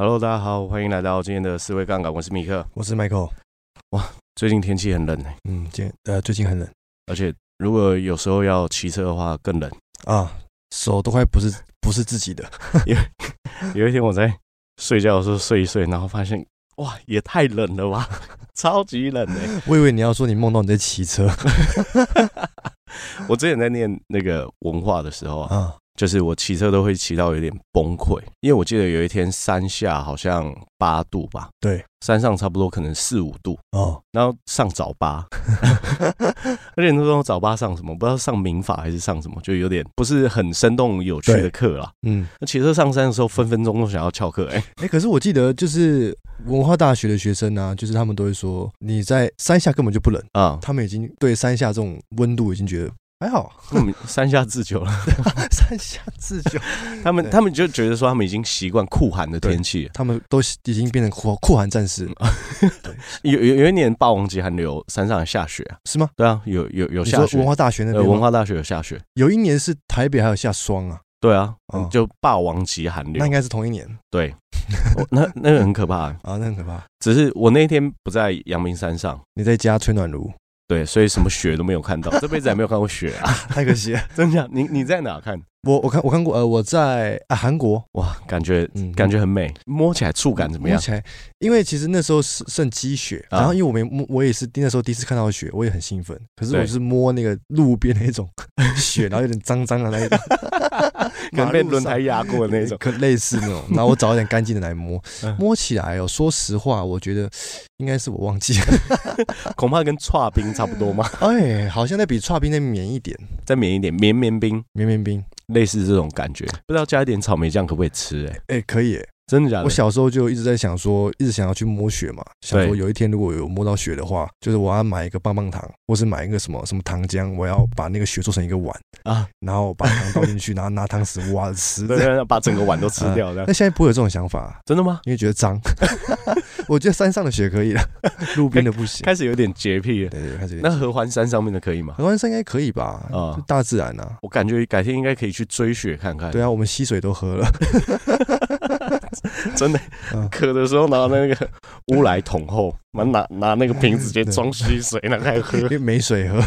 Hello，大家好，欢迎来到今天的思维杠杆。我是米克，我是 Michael。哇，最近天气很冷哎。嗯，今呃最近很冷，而且如果有时候要骑车的话更冷啊，手都快不是 不是自己的。因为有一天我在睡觉的时候睡一睡，然后发现哇，也太冷了吧，超级冷哎。我以为你要说你梦到你在骑车。我之前在念那个文化的时候啊。就是我骑车都会骑到有点崩溃，因为我记得有一天山下好像八度吧，对，山上差不多可能四五度哦，然后上早八，而且那时候早八上什么，不知道上民法还是上什么，就有点不是很生动有趣的课啦。嗯，那骑车上山的时候，分分钟都想要翘课，哎哎，可是我记得就是文化大学的学生啊，就是他们都会说你在山下根本就不冷啊，他们已经对山下这种温度已经觉得。还好，我们山下自救了。山下自救，他们他们就觉得说，他们已经习惯酷寒的天气，他们都已经变成酷酷寒战士。了，有有有一年霸王级寒流，山上下雪啊，是吗？对啊，有有有下雪。文化大学那边，文化大学有下雪。有一年是台北还有下霜啊。对啊，就霸王级寒流。那应该是同一年。对，那那个很可怕啊，那很可怕。只是我那天不在阳明山上，你在家吹暖炉。对，所以什么雪都没有看到，这辈子还没有看过雪啊，太可惜了。真的？你你在哪看？我我看我看过，呃，我在啊韩国，哇，感觉嗯感觉很美，摸起来触感怎么样？摸起来，因为其实那时候是剩积雪，然后因为我没摸，我也是那时候第一次看到雪，我也很兴奋。可是我是摸那个路边那种 雪，然后有点脏脏的那一种，可能被轮胎压过的那种，可类似那种。然后我找一点干净的来摸，摸起来哦，说实话，我觉得应该是我忘记了，恐怕跟串冰差不多嘛？哎，好像在比串冰再绵一点，再绵一点，绵绵冰，绵绵冰。类似这种感觉，不知道加一点草莓酱可不可以吃？哎，哎，可以，哎，真的假的？我小时候就一直在想说，一直想要去摸雪嘛，想说有一天如果有摸到雪的话，就是我要买一个棒棒糖，或是买一个什么什么糖浆，我要把那个雪做成一个碗啊，然后把糖倒进去，然后拿汤匙挖着吃，对，把整个碗都吃掉。那现在不会有这种想法，真的吗？因为觉得脏。我觉得山上的雪可以了，路边的不行。开始有点洁癖了，对对，开始。那合欢山上面的可以吗？合欢山应该可以吧？啊，大自然啊，我感觉改天应该可以去追雪看看。对啊，我们溪水都喝了，真的。渴的时候拿那个乌来桶后，蛮拿拿那个瓶子直接装溪水，然后开始喝，因 为没水喝，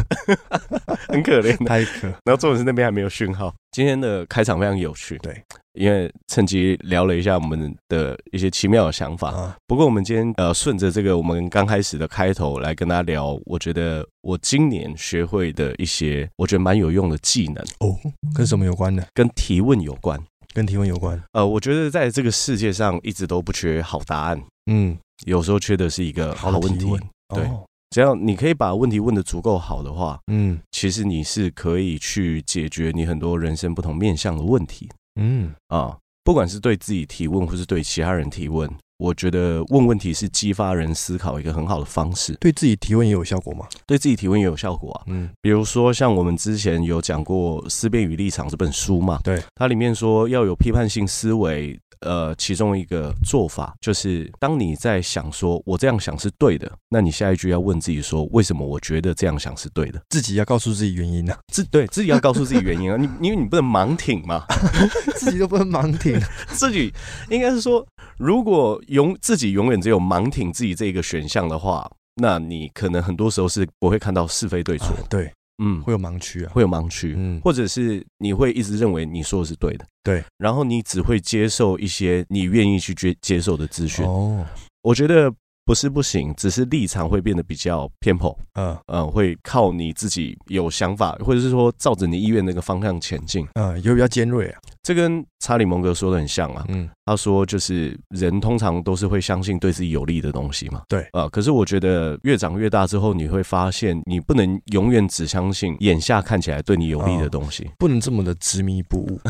很可怜，太渴。然后重点是那边还没有讯号。今天的开场非常有趣，对。因为趁机聊了一下我们的一些奇妙的想法，不过我们今天呃顺着这个我们刚开始的开头来跟大家聊，我觉得我今年学会的一些我觉得蛮有用的技能哦，跟什么有关的？跟提问有关，跟提问有关。呃，我觉得在这个世界上一直都不缺好答案，嗯，有时候缺的是一个好问题。对，只要你可以把问题问的足够好的话，嗯，其实你是可以去解决你很多人生不同面向的问题。嗯。啊，不管是对自己提问，或是对其他人提问，我觉得问问题是激发人思考一个很好的方式。对自己提问也有效果吗？对自己提问也有效果啊。嗯，比如说像我们之前有讲过《思辨与立场》这本书嘛，对，它里面说要有批判性思维。呃，其中一个做法就是，当你在想说“我这样想是对的”，那你下一句要问自己说：“为什么我觉得这样想是对的？”自己要告诉自己原因啊，自对自己要告诉自己原因啊，你因为你不能盲挺嘛，自己都不能盲挺，自己应该是说，如果永自己永远只有盲挺自己这个选项的话，那你可能很多时候是不会看到是非对错，啊，对。嗯，会有盲区啊，会有盲区，嗯，或者是你会一直认为你说的是对的，对，然后你只会接受一些你愿意去接接受的资讯。哦，我觉得不是不行，只是立场会变得比较偏颇，嗯。嗯，会靠你自己有想法，或者是说照着你意愿那个方向前进，嗯，有比较尖锐啊。这跟查理蒙格说的很像啊，嗯，他说就是人通常都是会相信对自己有利的东西嘛，对。啊，可是我觉得越长越大之后，你会发现你不能永远只相信眼下看起来对你有利的东西，不能这么的执迷不悟，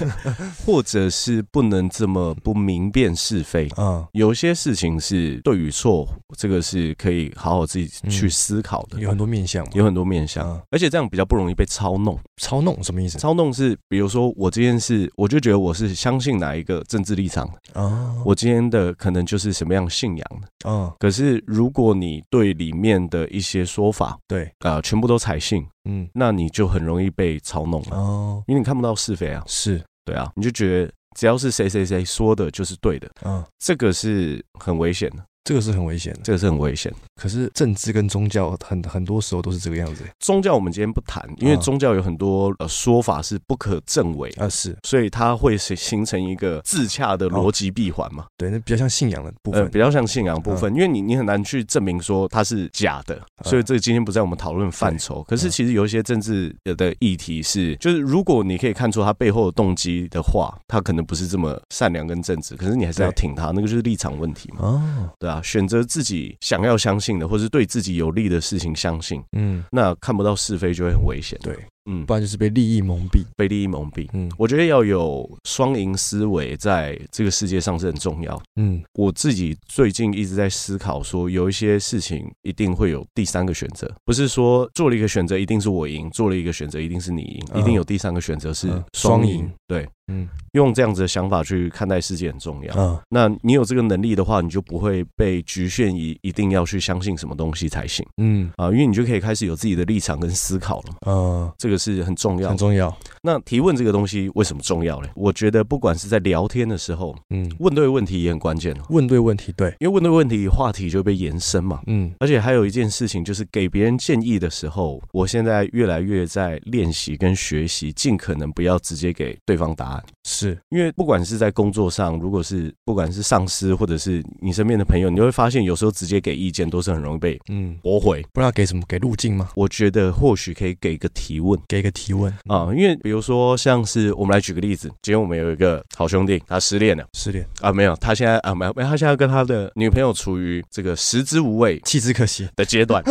或者是不能这么不明辨是非啊，有些事情是对与错，这个是可以好好自己去思考的，有很多面相，有很多面向，而且这样比较不容易被操弄。操弄什么意思？操弄是比如说我这件事。是，我就觉得我是相信哪一个政治立场的哦，我今天的可能就是什么样信仰的哦。可是如果你对里面的一些说法，对。啊、呃，全部都采信，嗯，那你就很容易被操弄了哦，因为你看不到是非啊，是，对啊，你就觉得只要是谁谁谁说的就是对的，嗯，这个是很危险的。这个是很危险的，这个是很危险。可是政治跟宗教很很多时候都是这个样子。宗教我们今天不谈，因为宗教有很多呃说法是不可证伪啊，是，所以它会形形成一个自洽的逻辑闭环嘛。对，那比较像信仰的部分，呃，比较像信仰的部分，因为你你很难去证明说它是假的，所以这个今天不在我们讨论范畴。可是其实有一些政治的议题是，就是如果你可以看出它背后的动机的话，它可能不是这么善良跟正直，可是你还是要挺它，那个就是立场问题嘛。哦，对啊，选择自己。想要相信的，或是对自己有利的事情相信，嗯，那看不到是非就会很危险。对。嗯，不然就是被利益蒙蔽，被利益蒙蔽。嗯，我觉得要有双赢思维，在这个世界上是很重要。嗯，我自己最近一直在思考，说有一些事情一定会有第三个选择，不是说做了一个选择一定是我赢，做了一个选择一定是你赢，一定有第三个选择是双赢。对，嗯，用这样子的想法去看待世界很重要。嗯，那你有这个能力的话，你就不会被局限于一定要去相信什么东西才行。嗯，啊，因为你就可以开始有自己的立场跟思考了。嗯，这个。是很重要，很重要。那提问这个东西为什么重要呢？我觉得不管是在聊天的时候，嗯，问对问题也很关键。问对问题，对，因为问对问题，话题就被延伸嘛。嗯，而且还有一件事情，就是给别人建议的时候，我现在越来越在练习跟学习，尽可能不要直接给对方答案。是因为不管是在工作上，如果是不管是上司或者是你身边的朋友，你会发现有时候直接给意见都是很容易被嗯驳回。不知道给什么？给路径吗？我觉得或许可以给个提问。给一个提问啊，因为比如说像是我们来举个例子，今天我们有一个好兄弟，他失恋了，失恋啊，没有，他现在啊没有没有，他现在跟他的女朋友处于这个食之无味，弃之可惜的阶段，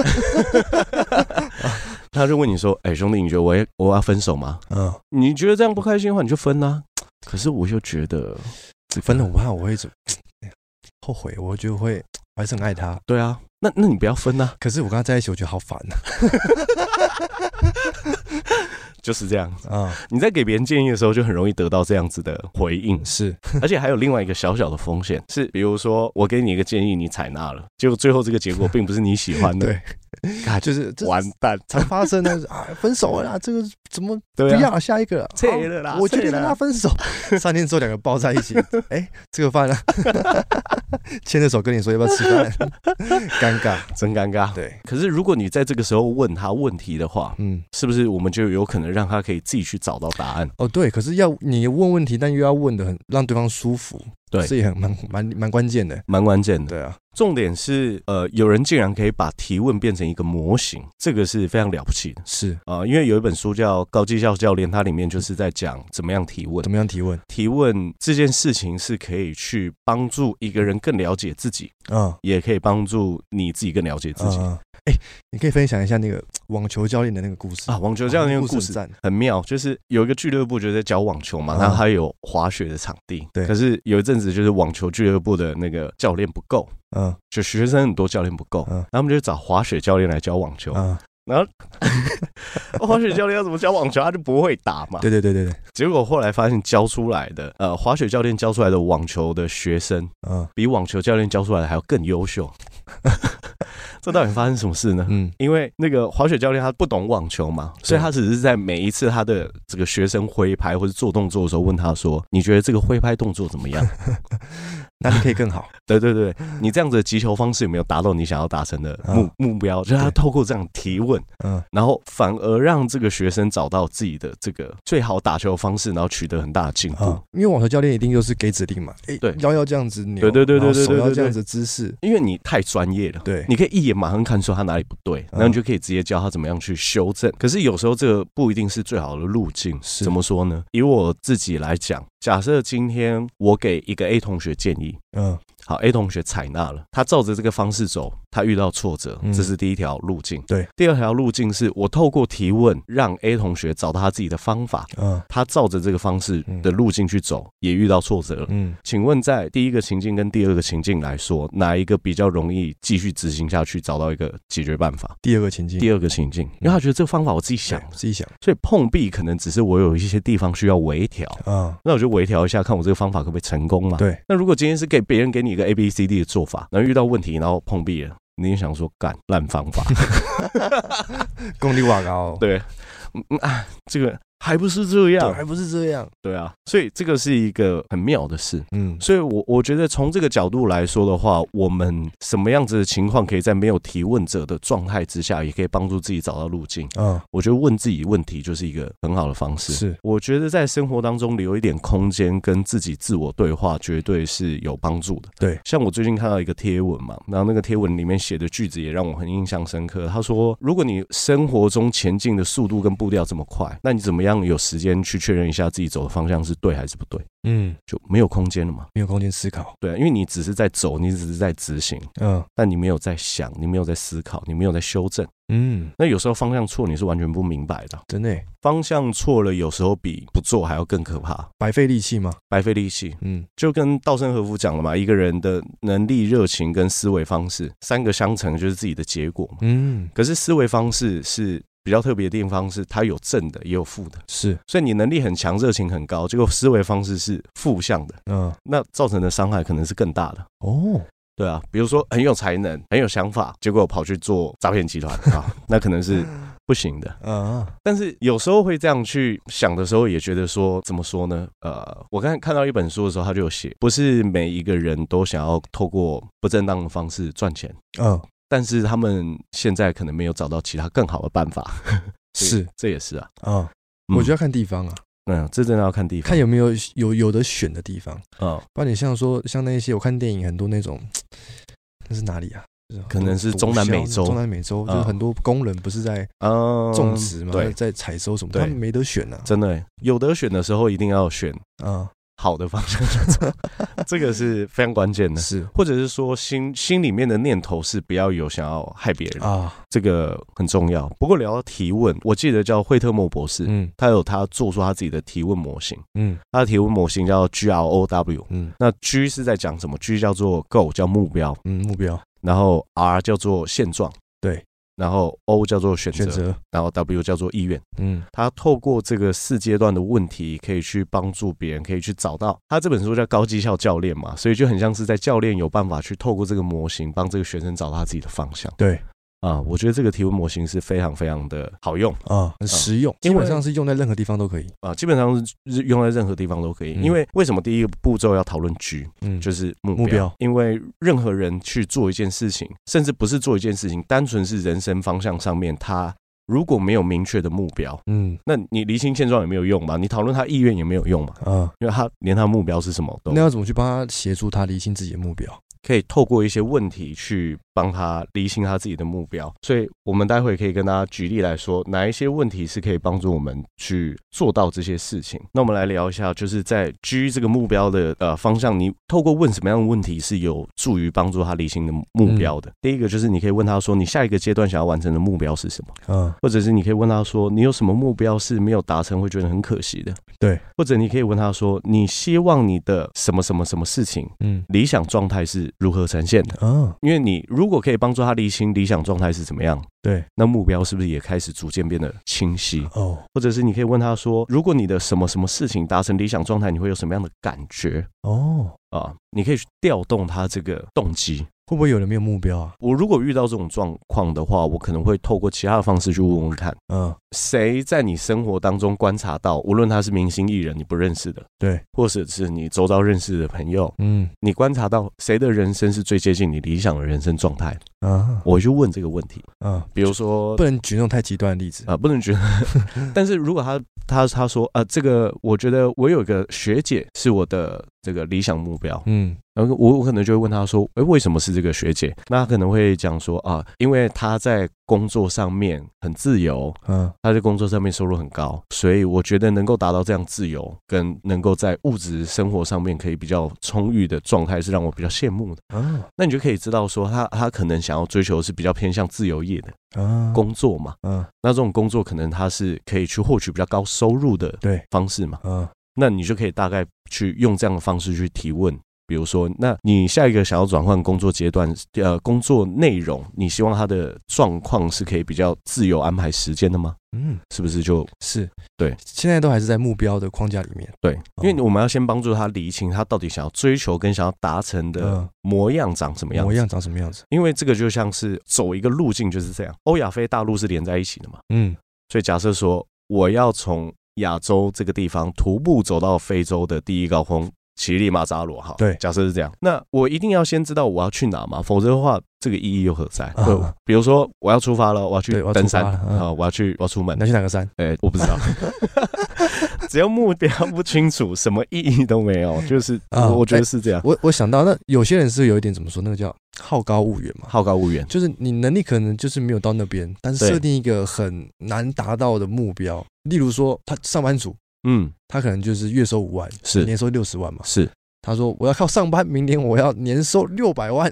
他就问你说，哎，兄弟，你觉得我我要分手吗？嗯，你觉得这样不开心的话，你就分呐。可是我就觉得分了，我怕我会怎么后悔，我就会我还是很爱他。对啊。那那你不要分呐！可是我跟他在一起，我觉得好烦呐。就是这样子啊！你在给别人建议的时候，就很容易得到这样子的回应。是，而且还有另外一个小小的风险，是比如说我给你一个建议，你采纳了，结果最后这个结果并不是你喜欢的。对，就是完蛋，常发生的啊，分手了，这个怎么不要下一个？撤了啦！我决定跟他分手。三天之后，两个抱在一起。哎，这个饭呢？牵着手跟你说要不要吃饭？尴尬，真尴尬。对，可是如果你在这个时候问他问题的话，嗯，是不是我们就有可能让他可以自己去找到答案？哦，对。可是要你问问题，但又要问的很让对方舒服，对，这也很蛮蛮蛮关键的，蛮关键的。对啊，重点是呃，有人竟然可以把提问变成一个模型，这个是非常了不起的。是。啊，因为有一本书叫《高绩效教练》，它里面就是在讲怎么样提问，怎么样提问，提问这件事情是可以去帮助一个人更了解自己，嗯，也可以帮助你自己更了解自己。哎，你可以分享一下那个 网球教练的那个故事。啊？网球教练那个故事很妙，就是有一个俱乐部就在教网球嘛，然后还有滑雪的场地，对。可是有一阵子就是网球俱乐部的那个教练不够，嗯，就学生很多，教练不够，嗯，然后他们就找滑雪教练来教网球，嗯，然后滑雪教练要怎么教网球，他就不会打嘛，对对对对对。结果后来发现教出来的，呃，滑雪教练教出来的网球的学生，嗯，比网球教练教出来的还要更优秀。这到底发生什么事呢？嗯，因为那个滑雪教练他不懂网球嘛，所以他只是在每一次他的这个学生挥拍或者做动作的时候问他说：“你觉得这个挥拍动作怎么样？” 那你可以更好。对对对，你这样子的击球方式有没有达到你想要达成的目目标？就是他透过这样提问，嗯，然后反而让这个学生找到自己的这个最好打球的方式，然后取得很大的进步。因为网球教练一定就是给指令嘛，哎，对，腰要这样子扭，对对对对对，手要这样子姿势，因为你太专业了，对，你可以一眼马上看出他哪里不对，然后你就可以直接教他怎么样去修正。可是有时候这个不一定是最好的路径，怎么说呢？以我自己来讲。假设今天我给一个 A 同学建议，嗯，好，A 同学采纳了，他照着这个方式走，他遇到挫折，这是第一条路径。对，第二条路径是我透过提问让 A 同学找到他自己的方法，嗯，他照着这个方式的路径去走，也遇到挫折了，嗯，请问在第一个情境跟第二个情境来说，哪一个比较容易继续执行下去，找到一个解决办法？第二个情境，第二个情境，因为他觉得这个方法我自己想，自己想，所以碰壁可能只是我有一些地方需要微调，嗯，那我就。微调一下，看我这个方法可不可以成功嘛？对。那如果今天是给别人给你一个 A B C D 的做法，然后遇到问题，然后碰壁了，你就想说干烂方法，功力瓦高。对，嗯啊，这个还不是这样，还不是这样，对啊，所以这个是一个很妙的事，嗯，所以我我觉得从这个角度来说的话，我们什么样子的情况可以在没有提问者的状态之下，也可以帮助自己找到路径，嗯，我觉得问自己问题就是一个很好的方式，是，我觉得在生活当中留一点空间跟自己自我对话，绝对是有帮助的，对，像我最近看到一个贴文嘛，然后那个贴文里面写的句子也让我很印象深刻，他说，如果你生活中前进的速度跟步调这么快，那你怎么样有时间去去确认一下自己走的方向是对还是不对，嗯，就没有空间了嘛，没有空间思考，对，啊因为你只是在走，你只是在执行，嗯，但你没有在想，你没有在思考，你没有在修正，嗯，那有时候方向错，你是完全不明白的，真的，方向错了，有时候比不做还要更可怕，白费力气吗？白费力气，嗯，就跟稻盛和夫讲了嘛，一个人的能力、热情跟思维方式三个相乘就是自己的结果嘛，嗯，可是思维方式是。比较特别的地方是，它有正的，也有负的，是，所以你能力很强，热情很高，结果思维方式是负向的，嗯，那造成的伤害可能是更大的哦。对啊，比如说很有才能，很有想法，结果跑去做诈骗集团啊，那可能是不行的，嗯。但是有时候会这样去想的时候，也觉得说，怎么说呢？呃，我刚才看到一本书的时候，他就有写，不是每一个人都想要透过不正当的方式赚钱，嗯。但是他们现在可能没有找到其他更好的办法，是，这也是啊，啊，我觉得要看地方啊，嗯，这真的要看地方，看有没有有有的选的地方。啊。不然你像说像那些我看电影很多那种，那是哪里啊？可能是中南美洲，中南美洲就是很多工人不是在种植嘛，对，在采收什么，他们没得选啊，真的有得选的时候一定要选，嗯。好的方向去走，这个是非常关键的，是，或者是说心心里面的念头是不要有想要害别人啊，这个很重要。不过聊到提问，我记得叫惠特莫博士，嗯，他有他做出他自己的提问模型，嗯，他的提问模型叫 G R O W，嗯，那 G 是在讲什么？G 叫做 Goal，叫目标，嗯，目标，然后 R 叫做现状，对。然后 O 叫做选择，然后 W 叫做意愿。嗯，他透过这个四阶段的问题，可以去帮助别人，可以去找到。他这本书叫高绩效教练嘛，所以就很像是在教练有办法去透过这个模型，帮这个学生找到他自己的方向。对。啊，我觉得这个提问模型是非常非常的好用。啊，很实用，基本上是用在任何地方都可以。啊，基本上是用在任何地方都可以。因为为什么第一个步骤要讨论 G，嗯，就是目标，目标。因为任何人去做一件事情，甚至不是做一件事情，单纯是人生方向上面，他如果没有明确的目标，嗯，那你厘清现状也没有用嘛，你讨论他意愿也没有用嘛，啊，因为他连他目标是什么都，那要怎么去帮他协助他厘清自己的目标？可以透过一些问题去帮他厘清他自己的目标，所以我们待会可以跟大家举例来说，哪一些问题是可以帮助我们去做到这些事情。那我们来聊一下，就是在 G 这个目标的呃方向，你透过问什么样的问题是有助于帮助他厘清的目标的。第一个就是你可以问他说，你下一个阶段想要完成的目标是什么？嗯，或者是你可以问他说，你有什么目标是没有达成会觉得很可惜的？对，或者你可以问他说，你希望你的什么什么什么事情，嗯，理想状态是如何呈现的？嗯，因为你如果可以帮助他厘清理想状态是怎么样，对，那目标是不是也开始逐渐变得清晰？哦，或者是你可以问他说，如果你的什么什么事情达成理想状态，你会有什么样的感觉？哦，啊，你可以去调动他这个动机。会不会有人没有目标啊？我如果遇到这种状况的话，我可能会透过其他的方式去问问看。嗯，谁在你生活当中观察到，无论他是明星艺人，你不认识的，对，或者是你周遭认识的朋友，嗯，你观察到谁的人生是最接近你理想的人生状态？啊，我就问这个问题。啊，比如说，不能举那种太极端的例子啊，不能举。但是如果他他他说啊，这个我觉得我有一个学姐是我的这个理想目标，嗯。然后我我可能就会问他说：“诶，为什么是这个学姐？”那他可能会讲说：“啊，因为她在工作上面很自由，嗯，她在工作上面收入很高，所以我觉得能够达到这样自由，跟能够在物质生活上面可以比较充裕的状态，是让我比较羡慕的。嗯，那你就可以知道说，他他可能想要追求的是比较偏向自由业的工作嘛，嗯，那这种工作可能他是可以去获取比较高收入的对。方式嘛，嗯，那你就可以大概去用这样的方式去提问。”比如说，那你下一个想要转换工作阶段，呃，工作内容，你希望他的状况是可以比较自由安排时间的吗？嗯，是不是就是对？现在都还是在目标的框架里面。对，因为我们要先帮助他理清他到底想要追求跟想要达成的模样长什么样子。模样长什么样子？因为这个就像是走一个路径，就是这样。欧亚非大陆是连在一起的嘛。嗯，所以假设说我要从亚洲这个地方徒步走到非洲的第一高峰。乞力马扎罗，哈，对，假设是这样，那我一定要先知道我要去哪嘛，否则的话，这个意义又何在？啊、比如说我要出发了，我要去登山啊、嗯，我要去，我要出门，那去哪个山？哎、欸，我不知道，只要目标不清楚，什么意义都没有。就是我，我觉得是这样。欸、我我想到，那有些人是有一点怎么说？那个叫好高骛远嘛，好高骛远，就是你能力可能就是没有到那边，但是设定一个很难达到的目标，例如说他上班族。嗯，他可能就是月收五万，是年收六十万嘛？是，他说我要靠上班，明年我要年收六百万。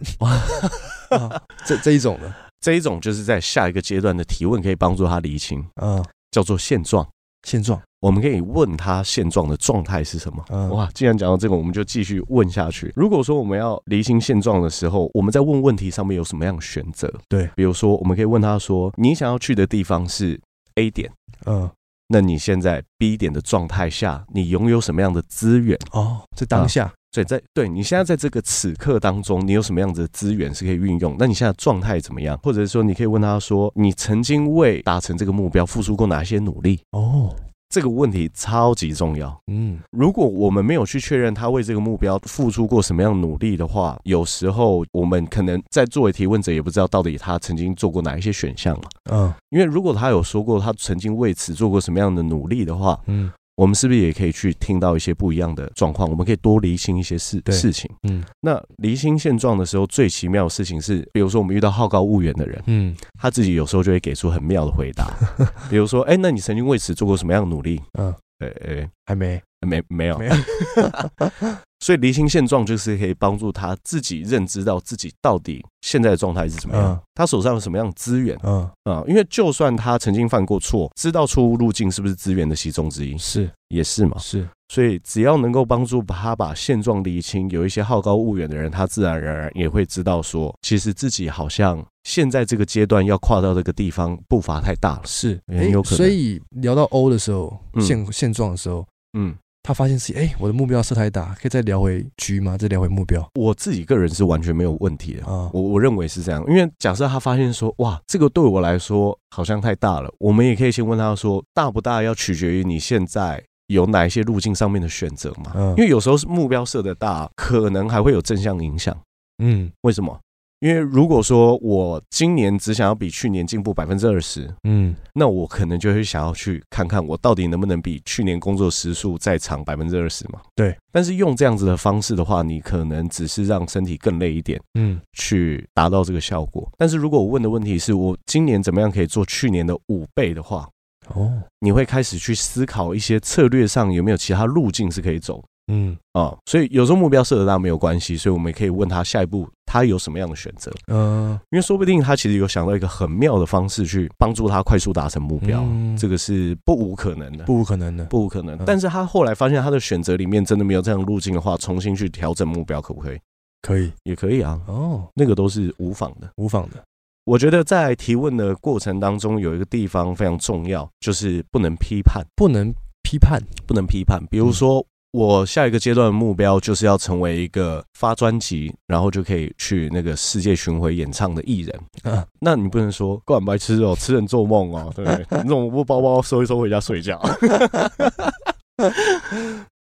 啊、这这一种的，这一种就是在下一个阶段的提问可以帮助他厘清，嗯，叫做现状。现状，我们可以问他现状的状态是什么？嗯，哇，既然讲到这个，我们就继续问下去。如果说我们要厘清现状的时候，我们在问问题上面有什么样的选择？对，比如说，我们可以问他说：“你想要去的地方是 A 点？”嗯。那你现在 B 点的状态下，你拥有什么样的资源？哦，在当下，啊、对，在对你现在在这个此刻当中，你有什么样子的资源是可以运用？那你现在状态怎么样？或者是说，你可以问他说，你曾经为达成这个目标付出过哪些努力？哦。这个问题超级重要。嗯，如果我们没有去确认他为这个目标付出过什么样的努力的话，有时候我们可能在作为提问者也不知道到底他曾经做过哪一些选项了。嗯，因为如果他有说过他曾经为此做过什么样的努力的话，嗯。我们是不是也可以去听到一些不一样的状况？我们可以多厘清一些事事情。嗯，那厘清现状的时候，最奇妙的事情是，比如说我们遇到好高骛远的人，嗯，他自己有时候就会给出很妙的回答。比如说，哎，那你曾经为此做过什么样的努力？嗯，哎哎，还没，没没有没有。所以厘清现状就是可以帮助他自己认知到自己到底现在的状态是怎么样，嗯、他手上有什么样的资源，嗯。啊，因为就算他曾经犯过错，知道错误路径是不是资源的其中之一，是。也是嘛，是，所以只要能够帮助他把现状厘清，有一些好高骛远的人，他自然而然也会知道说，其实自己好像现在这个阶段要跨到这个地方步伐太大了，是。很有可能。所以聊到 O 的时候，现现状的时候，嗯。他发现自己哎，我的目标设太大，可以再聊回 G 吗？再聊回目标？我自己个人是完全没有问题的啊，我我认为是这样，因为假设他发现说，哇，这个对我来说好像太大了，我们也可以先问他说，大不大要取决于你现在有哪一些路径上面的选择嘛？嗯，因为有时候是目标设的大，可能还会有正向影响。嗯，为什么？因为如果说我今年只想要比去年进步百分之二十，嗯，那我可能就会想要去看看我到底能不能比去年工作时数再长百分之二十嘛。对。但是用这样子的方式的话，你可能只是让身体更累一点，嗯，去达到这个效果。但是如果我问的问题是我今年怎么样可以做去年的五倍的话，哦，你会开始去思考一些策略上有没有其他路径是可以走。嗯啊、哦，所以有时候目标设得大没有关系，所以我们也可以问他下一步他有什么样的选择。嗯，因为说不定他其实有想到一个很妙的方式去帮助他快速达成目标，嗯、这个是不无可能的，不无可能的，不无可能。但是他后来发现他的选择里面真的没有这样路径的话，重新去调整目标可不可以？可以，也可以啊。哦，那个都是无妨的，无妨的。我觉得在提问的过程当中，有一个地方非常重要，就是不能批判，不能批判，不能批判。比如说。嗯我下一个阶段的目标就是要成为一个发专辑，然后就可以去那个世界巡回演唱的艺人。啊，那你不能说怪白痴哦，痴人做梦哦，对不对？你怎么不包包收一收回家睡觉。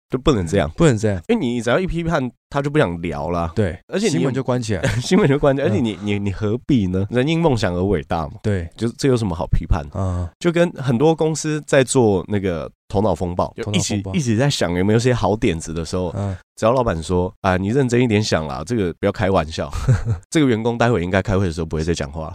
就不能这样，不能这样，因为你只要一批判，他就不想聊了。对，而且你新闻就关起来，新闻就关起来，而且你你你何必呢？人因梦想而伟大嘛。对，就这有什么好批判？啊，就跟很多公司在做那个头脑风暴，就一起一直在想有没有些好点子的时候，只要老板说啊，你认真一点想啦，这个不要开玩笑，这个员工待会应该开会的时候不会再讲话，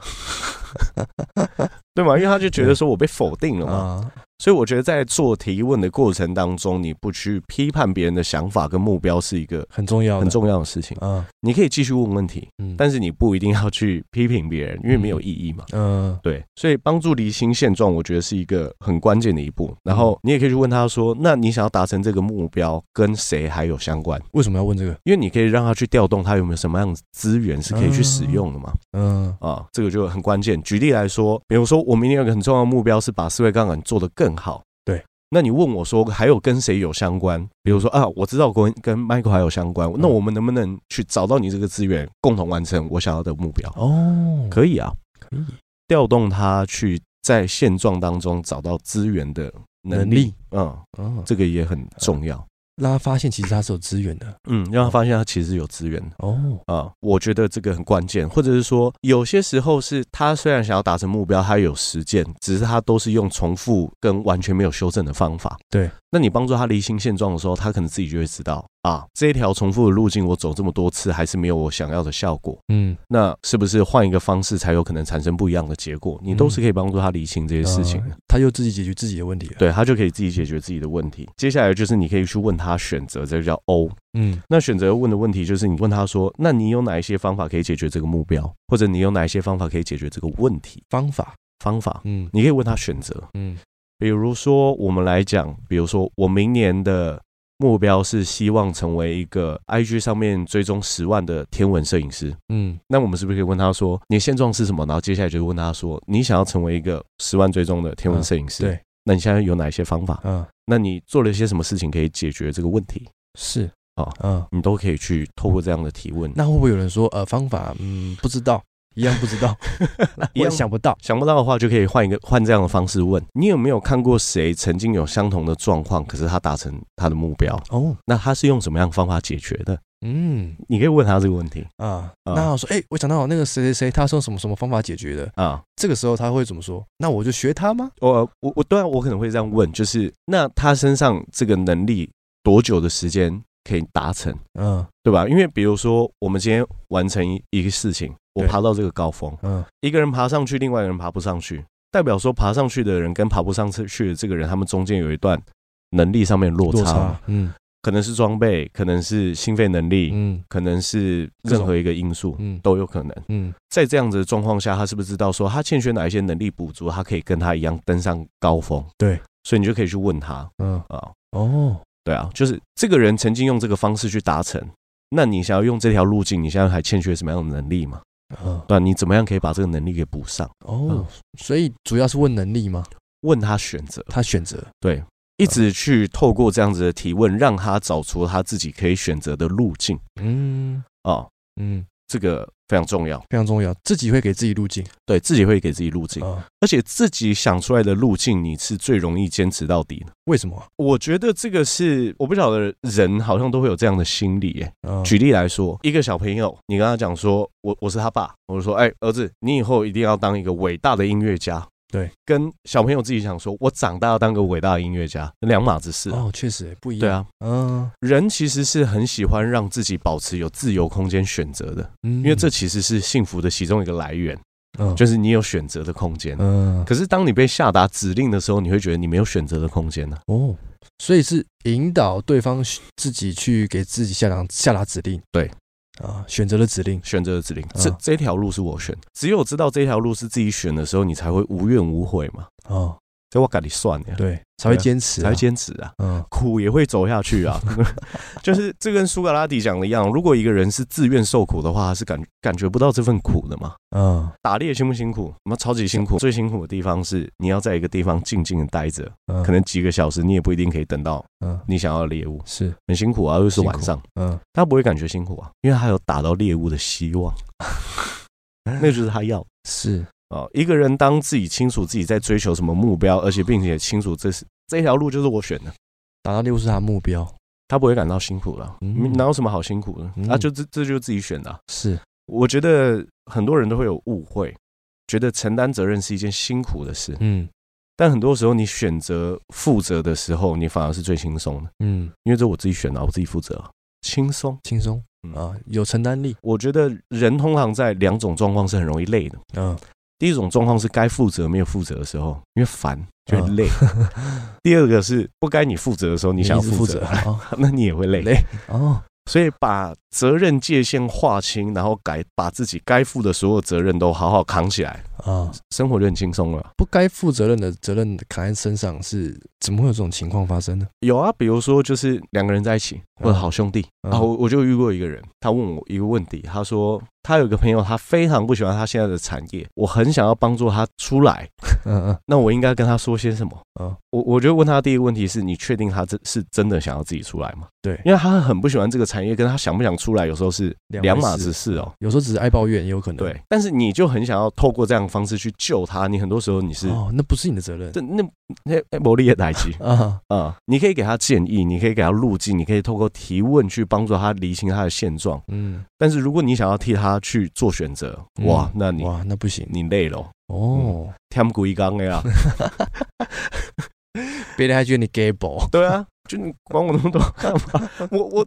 对吗？因为他就觉得说我被否定了嘛。所以我觉得在做提问的过程当中，你不去批判别人的想法跟目标是一个很重要、很重要的事情。嗯，你可以继续问问题，嗯，但是你不一定要去批评别人，因为没有意义嘛。嗯，对。所以帮助厘清现状，我觉得是一个很关键的一步。然后你也可以去问他说：“那你想要达成这个目标，跟谁还有相关？为什么要问这个？因为你可以让他去调动他有没有什么样的资源是可以去使用的嘛。嗯啊，这个就很关键。举例来说，比如说我明年有个很重要的目标是把思维杠杆做得更好。”对。那你问我说还有跟谁有相关？比如说啊，我知道跟跟 Michael 还有相关，那我们能不能去找到你这个资源，共同完成我想要的目标？哦，可以啊，可以。调动他去在现状当中找到资源的能力，嗯，嗯，这个也很重要。让他发现其实他是有资源的，嗯，让他发现他其实是有资源。的哦。啊，我觉得这个很关键，或者是说有些时候是他虽然想要达成目标，他有实践，只是他都是用重复跟完全没有修正的方法。对，那你帮助他厘清现状的时候，他可能自己就会知道啊，这一条重复的路径我走这么多次还是没有我想要的效果。嗯，那是不是换一个方式才有可能产生不一样的结果？你都是可以帮助他理清这些事情的，嗯，他就自己解决自己的问题了，对，他就可以自己解决自己的问题。接下来就是你可以去问他。他选择这个叫 O，嗯，那选择问的问题就是你问他说，那你有哪一些方法可以解决这个目标，或者你有哪一些方法可以解决这个问题？方法，方法，嗯，你可以问他选择，嗯，比如说我们来讲，比如说我明年的目标是希望成为一个 IG 上面追踪十万的天文摄影师，嗯，那我们是不是可以问他说，你的现状是什么？然后接下来就问他说，你想要成为一个十万追踪的天文摄影师，对。那你现在有哪一些方法？嗯，那你做了一些什么事情可以解决这个问题？是哦，嗯，你都可以去透过这样的提问。那会不会有人说，呃，方法，嗯，不知道，一样不知道，一样想不到，想不到的话，就可以换一个换这样的方式问。你有没有看过谁曾经有相同的状况，可是他达成他的目标？哦，那他是用什么样的方法解决的？嗯，你可以问他这个问题啊。那我说，哎，我想到那个谁谁谁，他是用什么什么方法解决的啊？这个时候他会怎么说？那我就学他吗？我我我，对啊，我可能会这样问，就是那他身上这个能力多久的时间可以达成？嗯，对吧？因为比如说，我们今天完成一一个事情，我爬到这个高峰，嗯，一个人爬上去，另外一个人爬不上去，代表说爬上去的人跟爬不上去的这个人，他们中间有一段能力上面落差，落差，嗯。可能是装备，可能是心肺能力，嗯，可能是任何一个因素，嗯，都有可能，嗯，在这样子的状况下，他是不是知道说他欠缺哪一些能力补足，他可以跟他一样登上高峰？对，所以你就可以去问他，嗯。啊，哦，对啊，就是这个人曾经用这个方式去达成，那你想要用这条路径，你现在还欠缺什么样的能力吗？嗯，那，你怎么样可以把这个能力给补上？哦，所以主要是问能力吗？问他选择，他选择，对。一直去透过这样子的提问，让他找出他自己可以选择的路径。嗯，哦，嗯，这个非常重要，非常重要。自己会给自己路径，对自己会给自己路径，而且自己想出来的路径，你是最容易坚持到底的。为什么？我觉得这个是我不晓得人好像都会有这样的心理。耶。举例来说，一个小朋友，你跟他讲说，我我是他爸，我就说，哎，儿子，你以后一定要当一个伟大的音乐家。对，跟小朋友自己想说，我长大要当个伟大的音乐家，两码子事哦，确实不一样。对啊，嗯，人其实是很喜欢让自己保持有自由空间选择的，嗯，因为这其实是幸福的其中一个来源，嗯，就是你有选择的空间，嗯。可是当你被下达指令的时候，你会觉得你没有选择的空间呢？哦，所以是引导对方自己去给自己下达下达指令，对。啊，选择了指令，选择了指令，这这条路是我选，只有知道这条路是自己选的时候，你才会无怨无悔嘛。哦。所以我跟你算了，对，才会坚持，才会坚持啊，嗯，苦也会走下去啊，就是这跟苏格拉底讲的一样，如果一个人是自愿受苦的话，他是感感觉不到这份苦的嘛，嗯，打猎辛不辛苦？什么超级辛苦？最辛苦的地方是你要在一个地方静静的待着，可能几个小时，你也不一定可以等到，嗯，你想要的猎物，是。很辛苦啊，又是晚上，嗯，他不会感觉辛苦啊，因为他有打到猎物的希望，那就是他要，是。哦，一个人当自己清楚自己在追求什么目标，而且并且清楚这是这条路就是我选的，达到猎物是他目标，他不会感到辛苦了。嗯，哪有什么好辛苦的？那就这这就是自己选的。是，我觉得很多人都会有误会，觉得承担责任是一件辛苦的事。嗯，但很多时候你选择负责的时候，你反而是最轻松的。嗯，因为这我自己选的，我自己负责，轻松轻松啊，有承担力。我觉得人通常在两种状况是很容易累的。嗯。第一种状况是该负责没有负责的时候，因为烦就会累；第二个是不该你负责的时候，你想要负责，那你也会累。累哦。所以把责任界限划清，然后改把自己该负的所有责任都好好扛起来啊，生活就很轻松了。不该负责任的责任扛在身上，是怎么会有这种情况发生呢？有啊，比如说就是两个人在一起，或者好兄弟啊，我我就遇过一个人，他问我一个问题，他说他有个朋友，他非常不喜欢他现在的产业，我很想要帮助他出来，嗯嗯，那我应该跟他说些什么？嗯，我我就问他第一个问题是你确定他这是真的想要自己出来吗？对，因为他很不喜欢这个产业，跟他想不想出来有时候是两码子事哦。有时候只是爱抱怨也有可能。对，但是你就很想要透过这样的方式去救他，你很多时候你是哦，那不是你的责任，这那那魔力也来及啊。啊！你可以给他建议，你可以给他路径，你可以透过提问去帮助他理清他的现状。嗯，但是如果你想要替他去做选择，哇，那你哇那不行，你累了。哦，天不归刚的呀。别人还觉得你 gay 宝，对啊，就你管我那么多 干嘛？我我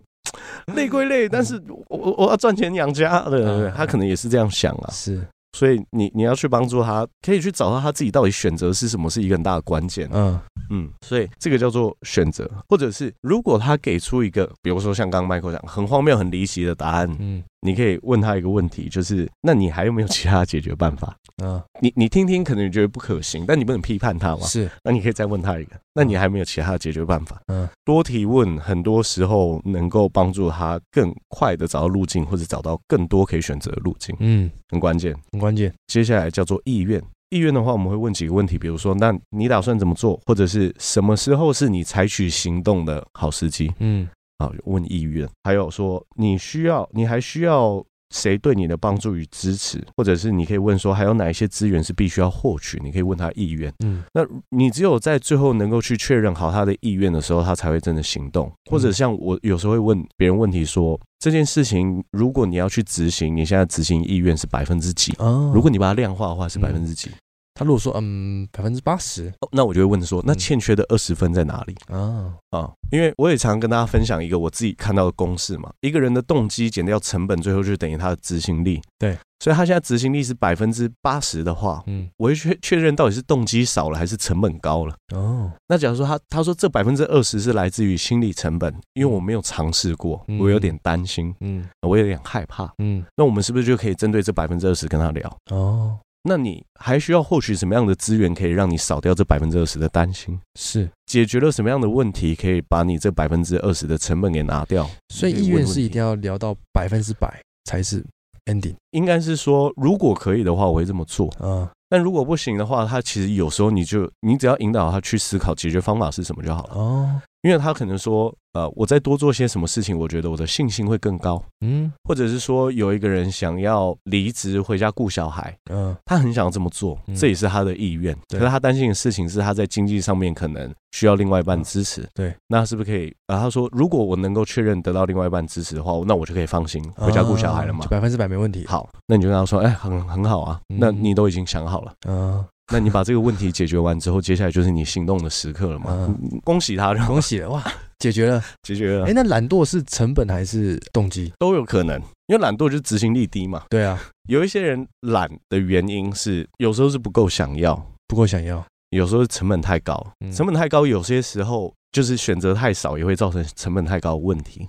累归累，但是我我要赚钱养家，对对对，他可能也是这样想啊。是，所以你你要去帮助他，可以去找到他自己到底选择是什么，是一个很大的关键。嗯嗯，所以这个叫做选择，或者是如果他给出一个，比如说像刚刚 Michael 讲很荒谬、很离奇的答案，嗯。你可以问他一个问题，就是那你还有没有其他解决办法？嗯，你你听听，可能你觉得不可行，但你不能批判他嘛。是，那你可以再问他一个，那你还没有其他的解决办法？嗯，多提问，很多时候能够帮助他更快的找到路径，或者找到更多可以选择的路径。嗯，很关键，很关键。接下来叫做意愿，意愿的话，我们会问几个问题，比如说，那你打算怎么做，或者是什么时候是你采取行动的好时机？嗯。啊，问意愿，还有说你需要，你还需要谁对你的帮助与支持，或者是你可以问说，还有哪一些资源是必须要获取？你可以问他意愿。嗯，那你只有在最后能够去确认好他的意愿的时候，他才会真的行动。或者像我有时候会问别人问题说，这件事情如果你要去执行，你现在执行意愿是百分之几？哦，如果你把它量化的话，是百分之几？他如果说嗯百分之八十，那我就会问说，那欠缺的二十分在哪里？啊。啊，因为我也常跟大家分享一个我自己看到的公式嘛，一个人的动机减掉成本，最后就等于他的执行力。对，所以他现在执行力是百分之八十的话，嗯，我会确确认到底是动机少了还是成本高了。哦，那假如说他他说这百分之二十是来自于心理成本，因为我没有尝试过，我有点担心，嗯，我有点害怕，嗯，那我们是不是就可以针对这百分之二十跟他聊？哦。那你还需要获取什么样的资源，可以让你少掉这百分之二十的担心？是解决了什么样的问题，可以把你这百分之二十的成本给拿掉？所以意愿是一定要聊到百分之百才是 ending。应该是说，如果可以的话，我会这么做。嗯，但如果不行的话，他其实有时候你就你只要引导他去思考解决方法是什么就好了。哦。因为他可能说，呃，我再多做些什么事情，我觉得我的信心会更高。嗯，或者是说，有一个人想要离职回家顾小孩，嗯，他很想要这么做，这也是他的意愿。可是他担心的事情是他在经济上面可能需要另外一半支持。对，那是不是可以？啊，他说，如果我能够确认得到另外一半支持的话，那我就可以放心回家顾小孩了嘛？百分之百没问题。好，那你就跟他说，哎，很很好啊，那你都已经想好了。嗯。那你把这个问题解决完之后，接下来就是你行动的时刻了嘛？嗯、恭喜他，恭喜了哇，解决了，解决了。哎，那懒惰是成本还是动机？都有可能，因为懒惰就是执行力低嘛。对啊，有一些人懒的原因是，有时候是不够想要，不够想要；有时候是成本太高，成本太高，有些时候就是选择太少，也会造成成本太高的问题。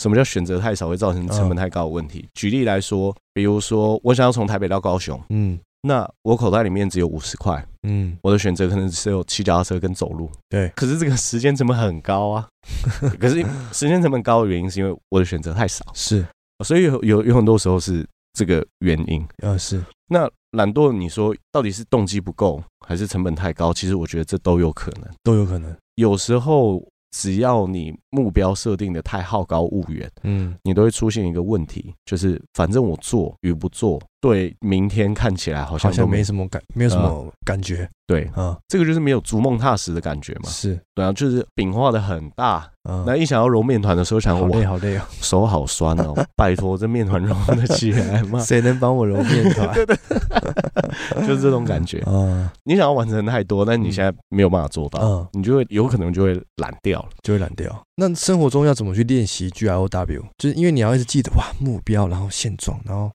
什么叫选择太少会造成成本太高的问题？举例来说，比如说我想要从台北到高雄，嗯。那我口袋里面只有五十块，嗯，我的选择可能只有骑脚踏车跟走路，对。可是这个时间成本很高啊，可是时间成本高的原因是因为我的选择太少，是，所以有有有很多时候是这个原因，呃，是。那懒惰，你说到底是动机不够还是成本太高？其实我觉得这都有可能，都有可能。有时候。只要你目标设定的太好高骛远，嗯，你都会出现一个问题，就是反正我做与不做，对明天看起来好像好像没什么感，没有什么感觉。对，啊，这个就是没有逐梦踏实的感觉嘛。是，对啊，就是饼画的很大，嗯那一想要揉面团的时候，想好累好累哦，手好酸哦，拜托这面团揉得起来吗？谁能帮我揉面团？对对，就是这种感觉。啊，你想要完成太多，但你现在没有办法做到，嗯你就会有可能就会懒掉了，就会懒掉。那生活中要怎么去练习 G I O W？就是因为你要一直记得哇目标，然后现状，然后。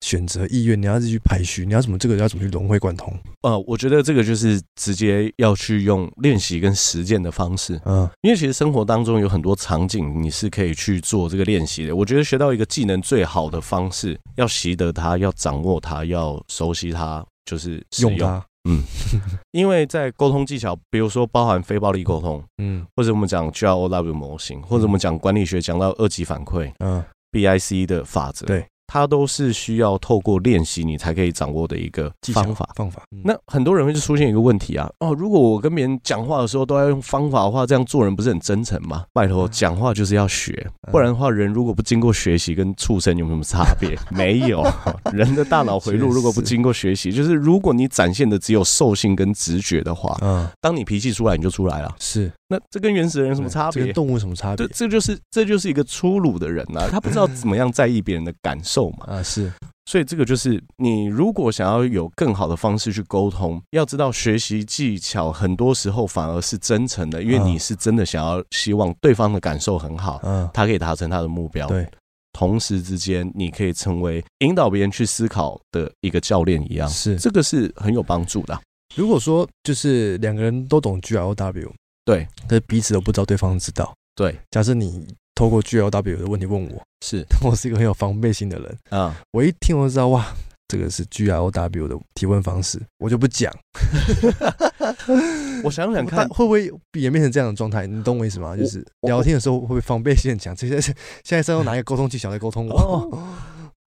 选择意愿，你要去排序，你要怎么这个要怎么去融会贯通？呃，我觉得这个就是直接要去用练习跟实践的方式。嗯，因为其实生活当中有很多场景，你是可以去做这个练习的。我觉得学到一个技能最好的方式，要习得它，要掌握它，要熟悉它，就是用，用它。嗯，因为在沟通技巧，比如说包含非暴力沟通，嗯，或者我们讲 GROW 模型，或者我们讲管理学讲到二级反馈，嗯，BIC 的法则，对。它都是需要透过练习你才可以掌握的一个方法方法。那很多人会就出现一个问题啊，哦，如果我跟别人讲话的时候都要用方法的话，这样做人不是很真诚吗？拜托，讲话就是要学，不然的话，人如果不经过学习，跟畜生有什么差别？没有，人的大脑回路如果不经过学习，就是如果你展现的只有兽性跟直觉的话，嗯，当你脾气出来，你就出来了。是，那这跟原始人有什么差别？跟动物有什么差别？这这就是这就是一个粗鲁的人啊，他不知道怎么样在意别人的感受嘛。啊，是。所以这个就是你如果想要有更好的方式去沟通，要知道学习技巧很多时候反而是真诚的，因为你是真的想要希望对方的感受很好，嗯，他可以达成他的目标。对，同时之间你可以成为引导别人去思考的一个教练一样，是这个是很有帮助的。如果说就是两个人都懂 G L W，对，但是彼此都不知道对方知道。对，假设你。透过 G L W 的问题问我，是 我是一个很有防备心的人啊。我一听我就知道，哇，这个是 G L W 的提问方式，我就不讲。我想想看，会不会演变成这样的状态？你懂我意思吗？就是聊天的时候会不会防备心很强？现在现在是用哪一个沟通技巧来沟通我。哦，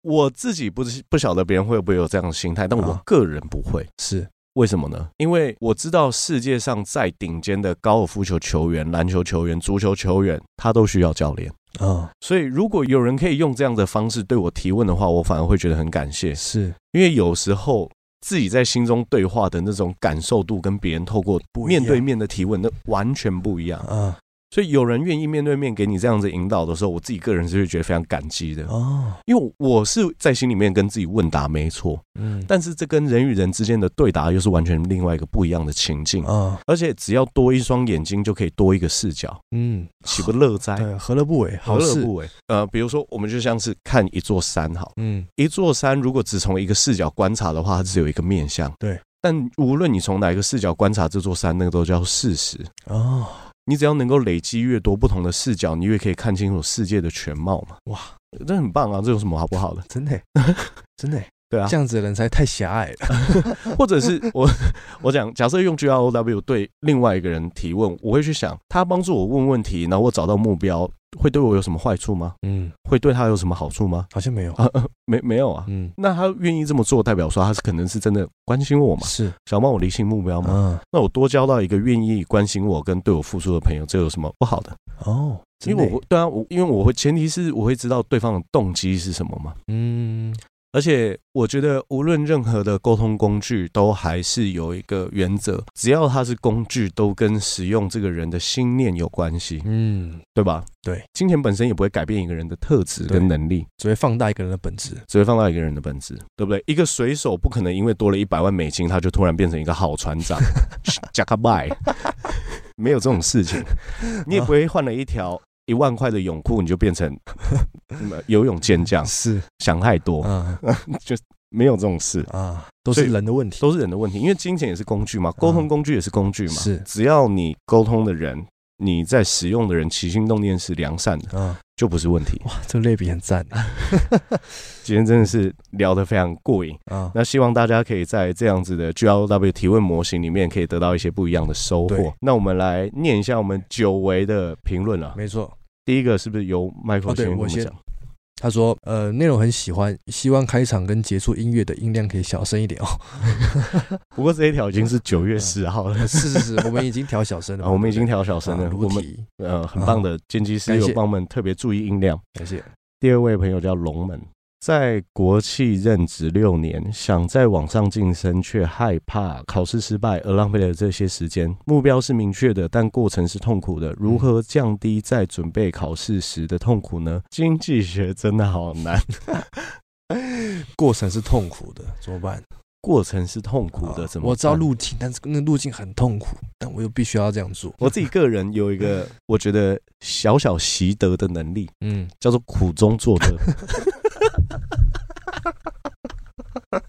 我自己不是不晓得别人会不会有这样的心态，但我个人不会。是。为什么呢？因为我知道世界上再顶尖的高尔夫球球员、篮球球员、足球球员，他都需要教练啊。哦、所以如果有人可以用这样的方式对我提问的话，我反而会觉得很感谢。是因为有时候自己在心中对话的那种感受度，跟别人透过面对面的提问，那完全不一样啊。哦所以有人愿意面对面给你这样子引导的时候，我自己个人是会觉得非常感激的哦。因为我是在心里面跟自己问答，没错，嗯，但是这跟人与人之间的对答又是完全另外一个不一样的情境啊。而且只要多一双眼睛，就可以多一个视角，嗯，岂不乐哉？对，何乐不为？何乐不为？呃，比如说我们就像是看一座山，好，嗯，一座山如果只从一个视角观察的话，它只有一个面相，对。但无论你从哪一个视角观察这座山，那个都叫事实哦。你只要能够累积越多不同的视角，你越可以看清楚世界的全貌嘛。哇，这很棒啊！这有什么好不好的？真的，真的。对啊，这样子的人才太狭隘了。或者是我我讲，假设用 G R O W 对另外一个人提问，我会去想，他帮助我问问题，然后我找到目标，会对我有什么坏处吗？嗯，会对他有什么好处吗？好像没有啊，没没有啊。嗯，那他愿意这么做，代表说他是可能是真的关心我嘛？是想帮我理清目标嘛？嗯，那我多交到一个愿意关心我跟对我付出的朋友，这有什么不好的？哦，因为我对啊，我因为我会前提是我会知道对方的动机是什么嘛。嗯。而且我觉得，无论任何的沟通工具，都还是有一个原则：只要它是工具，都跟使用这个人的心念有关系。嗯，对吧？对，金钱本身也不会改变一个人的特质跟能力，只会放大一个人的本质，只会放大一个人的本质，对不对？一个水手不可能因为多了一百万美金，他就突然变成一个好船长。加卡拜，没有这种事情。你也不会换了一条。一万块的泳裤，你就变成 游泳健将？是想太多，嗯，就没有这种事啊，都是人的问题，都是人的问题。因为金钱也是工具嘛，沟通工具也是工具嘛。是，只要你沟通的人，你在使用的人起心动念是良善的，嗯，就不是问题。哇，这个类比很赞。今天真的是聊得非常过瘾啊！那希望大家可以在这样子的 GROW 提问模型里面，可以得到一些不一样的收获。那我们来念一下我们久违的评论了。没错。第一个是不是由 Michael 先跟我讲？他说：“呃，内容很喜欢，希望开场跟结束音乐的音量可以小声一点哦。”不过这一条已经是 九月十号了，是是是，我们已经调小声了，我们已经调小声了。我们呃，很棒的剪辑师有帮我们特别注意音量，感谢。第二位朋友叫龙门。在国企任职六年，想在网上晋升，却害怕考试失败而浪费了这些时间。目标是明确的，但过程是痛苦的。如何降低在准备考试时的痛苦呢？经济学真的好难。过程是痛苦的，怎么办？过程是痛苦的，怎么办？我知道路径，但是那路径很痛苦，但我又必须要这样做。我自己个人有一个我觉得小小习得的能力，嗯，叫做苦中作乐。ハハハハ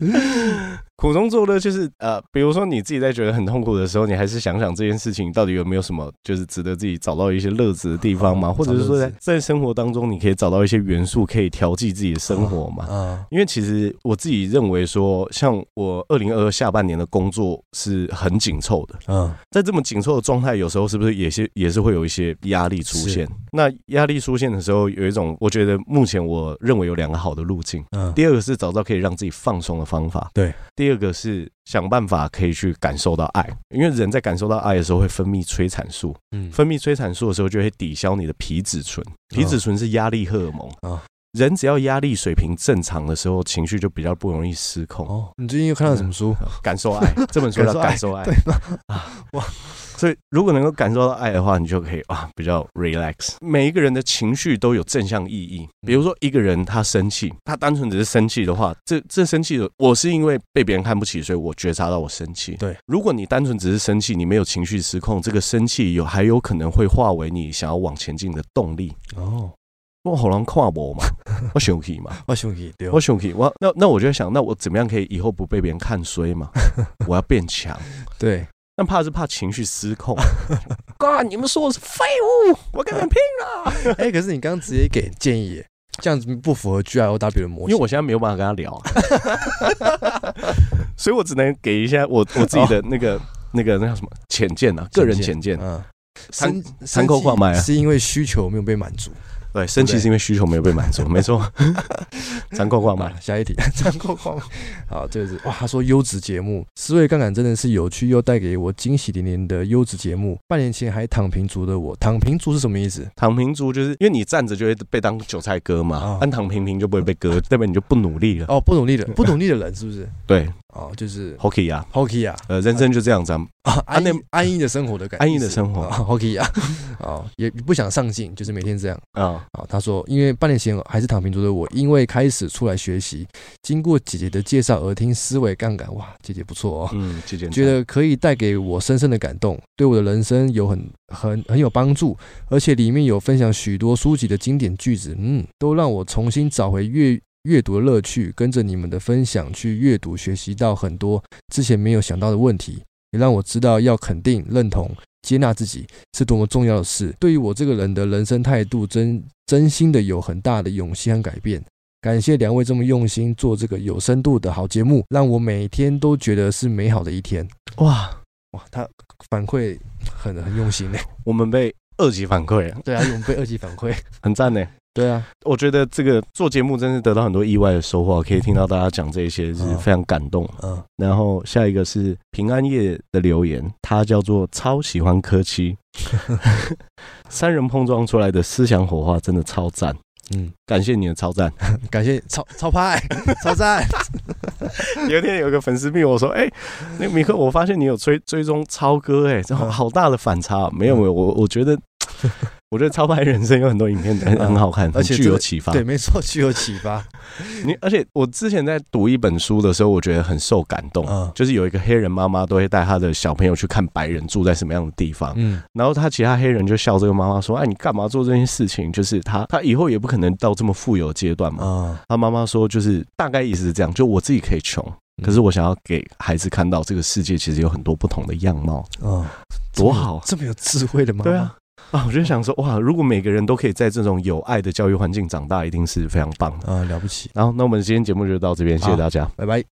ハ!苦中作乐就是呃，比如说你自己在觉得很痛苦的时候，你还是想想这件事情到底有没有什么就是值得自己找到一些乐子的地方嘛，或者是说在在生活当中你可以找到一些元素可以调剂自己的生活嘛。嗯，因为其实我自己认为说，像我二零二二下半年的工作是很紧凑的。嗯，在这么紧凑的状态，有时候是不是也是也是会有一些压力出现？那压力出现的时候，有一种我觉得目前我认为有两个好的路径。嗯，第二个是找到可以让自己放松的方法。对，第二个是想办法可以去感受到爱，因为人在感受到爱的时候会分泌催产素。嗯，分泌催产素的时候就会抵消你的皮质醇。皮质醇是压力荷尔蒙啊。人只要压力水平正常的时候，情绪就比较不容易失控。哦，你最近又看了什么书？嗯，感受爱这本书叫《感受爱》对啊，哇！所以如果能够感受到爱的话，你就可以啊比较 relax。每一个人的情绪都有正向意义。比如说一个人他生气，他单纯只是生气的话，这这生气的我是因为被别人看不起，所以我觉察到我生气。对，如果你单纯只是生气，你没有情绪失控，这个生气有还有可能会化为你想要往前进的动力。哦。我好难跨博嘛，我生气嘛，我生气，对，我生气，我那那我就在想，那我怎么样可以以后不被别人看衰嘛？我要变强，对，但怕是怕情绪失控。哥，你们说我是废物，我跟你们拼了！哎、欸，可是你刚刚直接给建议，这样子不符合 G I O W 的模式，因为我现在没有办法跟他聊，所以我只能给一下我我自己的那个、哦、那个那叫什么浅见啊，个人浅见。嗯，三三口挂麦啊，是因为需求没有被满足。对，生气是因为需求没有被满足，没错。张扣扣嘛，下一题，张扣扣。好，这个是哇，他说优质节目，思维杠杆真的是有趣又带给我惊喜连连的优质节目。半年前还躺平族的我，躺平族是什么意思？躺平族就是因为你站着就会被当韭菜割嘛，安躺平平就不会被割，代表你就不努力了。哦，不努力的，不努力的人是不是？对。哦，就是 Hockey 啊，Hockey 啊，呃，人生就这样子啊，安安安逸的生活的感觉，安逸的生活，Hockey 啊，哦，也不想上进，就是每天这样。啊。啊，他说，因为半年前还是躺平族的我，因为开始出来学习，经过姐姐的介绍而听思维杠杆，哇，姐姐不错哦，嗯，姐姐觉得可以带给我深深的感动，对我的人生有很很很有帮助，而且里面有分享许多书籍的经典句子，嗯，都让我重新找回阅。阅读的乐趣，跟着你们的分享去阅读，学习到很多之前没有想到的问题，也让我知道要肯定、认同、接纳自己是多么重要的事。对于我这个人的人生态度，真真心的有很大的勇气和改变。感谢两位这么用心做这个有深度的好节目，让我每天都觉得是美好的一天。哇哇，他反馈很很用心呢。我们被二级反馈，对啊，我们被二级反馈，很赞呢。对啊，我觉得这个做节目真是得到很多意外的收获，可以听到大家讲这些是非常感动。嗯，然后下一个是平安夜的留言，他叫做超喜欢柯七，三人碰撞出来的思想火花真的超赞。嗯，感谢你的超赞，感谢超超派 超赞。有一天有个粉丝密我说，哎、欸，那个米克，我发现你有追追踪超哥，哎，这好大的反差。没有没有，我我觉得。我觉得超派人生有很多影片很很好看，而且具有启发。对，没错，具有启发。你而且我之前在读一本书的时候，我觉得很受感动。嗯，就是有一个黑人妈妈都会带她的小朋友去看白人住在什么样的地方。嗯，然后他其他黑人就笑这个妈妈说：“哎，你干嘛做这件事情？就是他他以后也不可能到这么富有的阶段嘛。”嗯，他妈妈说：“就是大概意思是这样，就我自己可以穷，可是我想要给孩子看到这个世界其实有很多不同的样貌。”嗯，多好，这么有智慧的妈妈。对啊。啊，我就想说，哇，如果每个人都可以在这种有爱的教育环境长大，一定是非常棒的啊，了不起。然后，那我们今天节目就到这边，谢谢大家，拜拜。